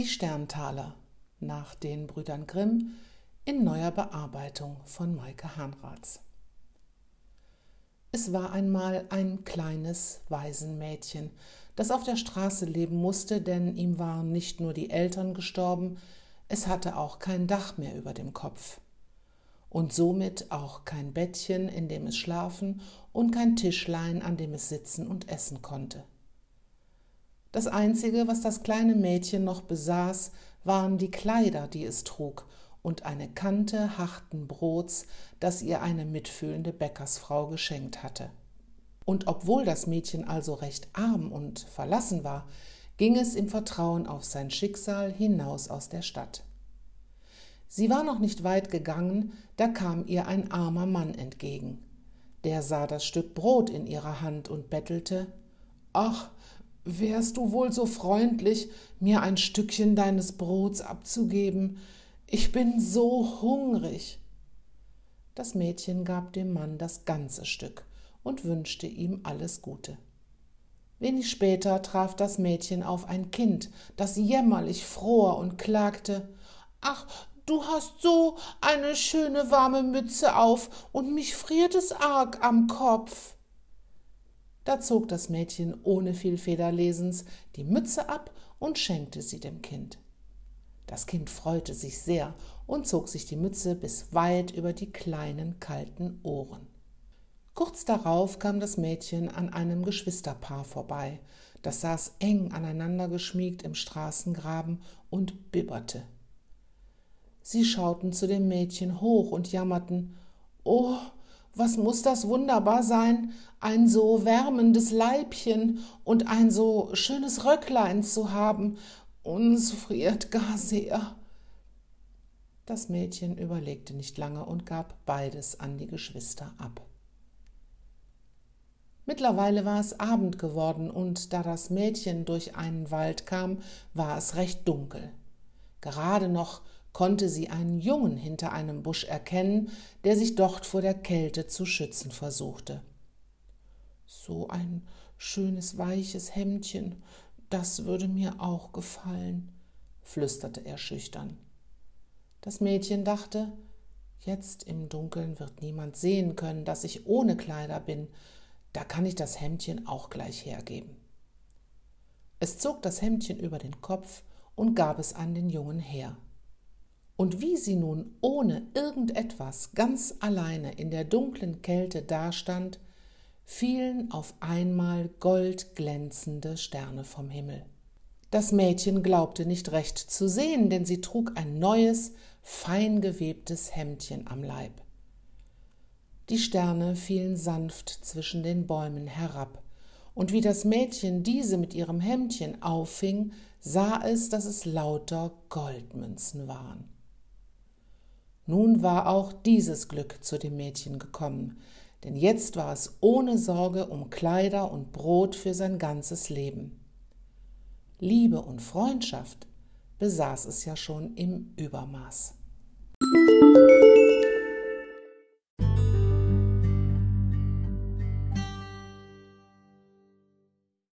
Die Sterntaler nach den Brüdern Grimm in neuer Bearbeitung von Maike Hahnratz. Es war einmal ein kleines Waisenmädchen, das auf der Straße leben musste, denn ihm waren nicht nur die Eltern gestorben, es hatte auch kein Dach mehr über dem Kopf. Und somit auch kein Bettchen, in dem es schlafen und kein Tischlein, an dem es sitzen und essen konnte. Das Einzige, was das kleine Mädchen noch besaß, waren die Kleider, die es trug, und eine Kante harten Brots, das ihr eine mitfühlende Bäckersfrau geschenkt hatte. Und obwohl das Mädchen also recht arm und verlassen war, ging es im Vertrauen auf sein Schicksal hinaus aus der Stadt. Sie war noch nicht weit gegangen, da kam ihr ein armer Mann entgegen. Der sah das Stück Brot in ihrer Hand und bettelte Ach, wärst du wohl so freundlich, mir ein Stückchen deines Brots abzugeben, ich bin so hungrig. Das Mädchen gab dem Mann das ganze Stück und wünschte ihm alles Gute. Wenig später traf das Mädchen auf ein Kind, das jämmerlich fror und klagte Ach, du hast so eine schöne warme Mütze auf, und mich friert es arg am Kopf. Da zog das Mädchen ohne viel Federlesens die Mütze ab und schenkte sie dem Kind. Das Kind freute sich sehr und zog sich die Mütze bis weit über die kleinen kalten Ohren. Kurz darauf kam das Mädchen an einem Geschwisterpaar vorbei, das saß eng aneinander geschmiegt im Straßengraben und bibberte. Sie schauten zu dem Mädchen hoch und jammerten Oh, was muss das wunderbar sein, ein so wärmendes Leibchen und ein so schönes Röcklein zu haben. Uns friert gar sehr. Das Mädchen überlegte nicht lange und gab beides an die Geschwister ab. Mittlerweile war es Abend geworden, und da das Mädchen durch einen Wald kam, war es recht dunkel. Gerade noch konnte sie einen Jungen hinter einem Busch erkennen, der sich dort vor der Kälte zu schützen versuchte. So ein schönes weiches Hemdchen, das würde mir auch gefallen, flüsterte er schüchtern. Das Mädchen dachte, jetzt im Dunkeln wird niemand sehen können, dass ich ohne Kleider bin, da kann ich das Hemdchen auch gleich hergeben. Es zog das Hemdchen über den Kopf und gab es an den Jungen her. Und wie sie nun ohne irgendetwas ganz alleine in der dunklen Kälte dastand, fielen auf einmal goldglänzende Sterne vom Himmel. Das Mädchen glaubte nicht recht zu sehen, denn sie trug ein neues, fein gewebtes Hemdchen am Leib. Die Sterne fielen sanft zwischen den Bäumen herab, und wie das Mädchen diese mit ihrem Hemdchen auffing, sah es, dass es lauter Goldmünzen waren. Nun war auch dieses Glück zu dem Mädchen gekommen, denn jetzt war es ohne Sorge um Kleider und Brot für sein ganzes Leben. Liebe und Freundschaft besaß es ja schon im Übermaß.